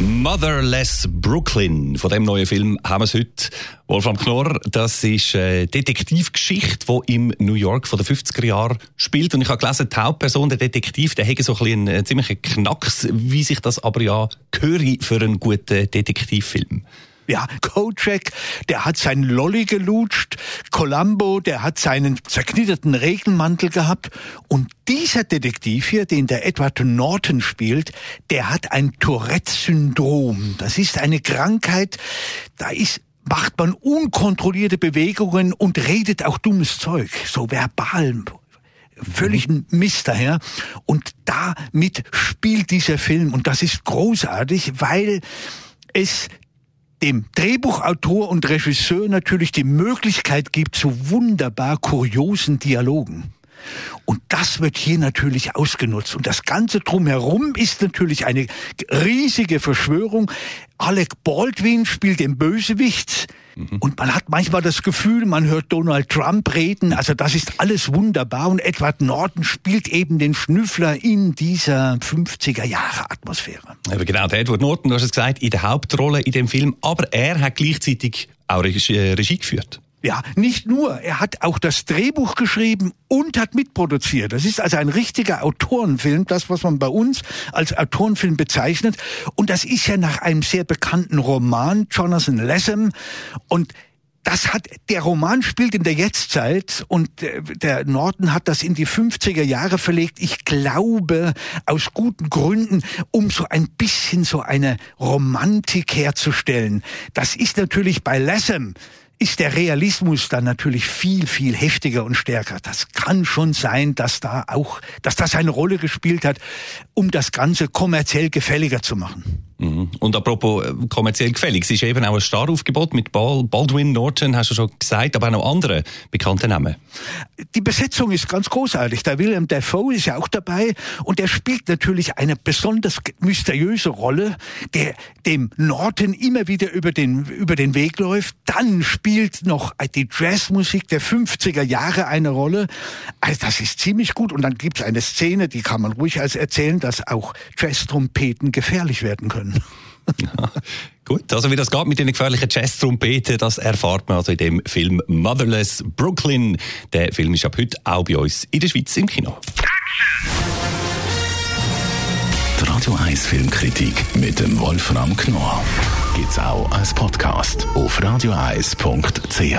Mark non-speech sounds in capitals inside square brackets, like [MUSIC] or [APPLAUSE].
Motherless Brooklyn. Von dem neuen Film haben wir es heute. Wolfram Knorr, das ist eine Detektivgeschichte, die im New York von den 50er Jahren spielt. Und ich habe gelesen, die Hauptperson, der Detektiv, der hat so ein bisschen einen ziemlichen Knacks, wie sich das aber ja gehöre für einen guten Detektivfilm. Ja, Kojak, der hat seinen Lolli gelutscht, Columbo, der hat seinen zerknitterten Regenmantel gehabt und dieser Detektiv hier, den der Edward Norton spielt, der hat ein Tourette-Syndrom. Das ist eine Krankheit, da ist macht man unkontrollierte Bewegungen und redet auch dummes Zeug, so verbal völlig Mist daher. Und damit spielt dieser Film und das ist großartig, weil es dem Drehbuchautor und Regisseur natürlich die Möglichkeit gibt zu wunderbar kuriosen Dialogen. Und das wird hier natürlich ausgenutzt. Und das Ganze drumherum ist natürlich eine riesige Verschwörung. Alec Baldwin spielt den Bösewicht. Mhm. Und man hat manchmal das Gefühl, man hört Donald Trump reden. Also das ist alles wunderbar. Und Edward Norton spielt eben den Schnüffler in dieser 50er Jahre Atmosphäre. Aber genau, der Edward Norton, du hast es gesagt, in der Hauptrolle in dem Film. Aber er hat gleichzeitig auch Regie, äh, Regie geführt. Ja, nicht nur. Er hat auch das Drehbuch geschrieben und hat mitproduziert. Das ist also ein richtiger Autorenfilm, das, was man bei uns als Autorenfilm bezeichnet. Und das ist ja nach einem sehr bekannten Roman, Jonathan Lessem. Und das hat, der Roman spielt in der Jetztzeit und der Norton hat das in die 50er Jahre verlegt. Ich glaube, aus guten Gründen, um so ein bisschen so eine Romantik herzustellen. Das ist natürlich bei Lessem ist der Realismus dann natürlich viel, viel heftiger und stärker. Das kann schon sein, dass da auch, dass das eine Rolle gespielt hat, um das Ganze kommerziell gefälliger zu machen. Mhm. Und apropos äh, kommerziell gefällig, es ist eben auch ein Staraufgebot mit Baldwin Norton, hast du schon gesagt, aber auch noch andere bekannte Namen. Die Besetzung ist ganz großartig. Der William Dafoe ist ja auch dabei und er spielt natürlich eine besonders mysteriöse Rolle, der dem Norton immer wieder über den, über den Weg läuft. Dann spielt noch die Jazzmusik der 50er Jahre eine Rolle. Also das ist ziemlich gut. Und dann gibt es eine Szene, die kann man ruhig als erzählen, dass auch Jazz-Trompeten gefährlich werden können Ja, [LAUGHS] gut, also wie das geht mit den gefährlichen Jazz-Trompeten, das erfahrt man also in dem Film Motherless Brooklyn. Der Film ist ab heute auch bei uns in der Schweiz im Kino. Die Radio 1 Filmkritik mit dem Wolfram Knorr gibt's auch als Podcast auf radioeis.ch.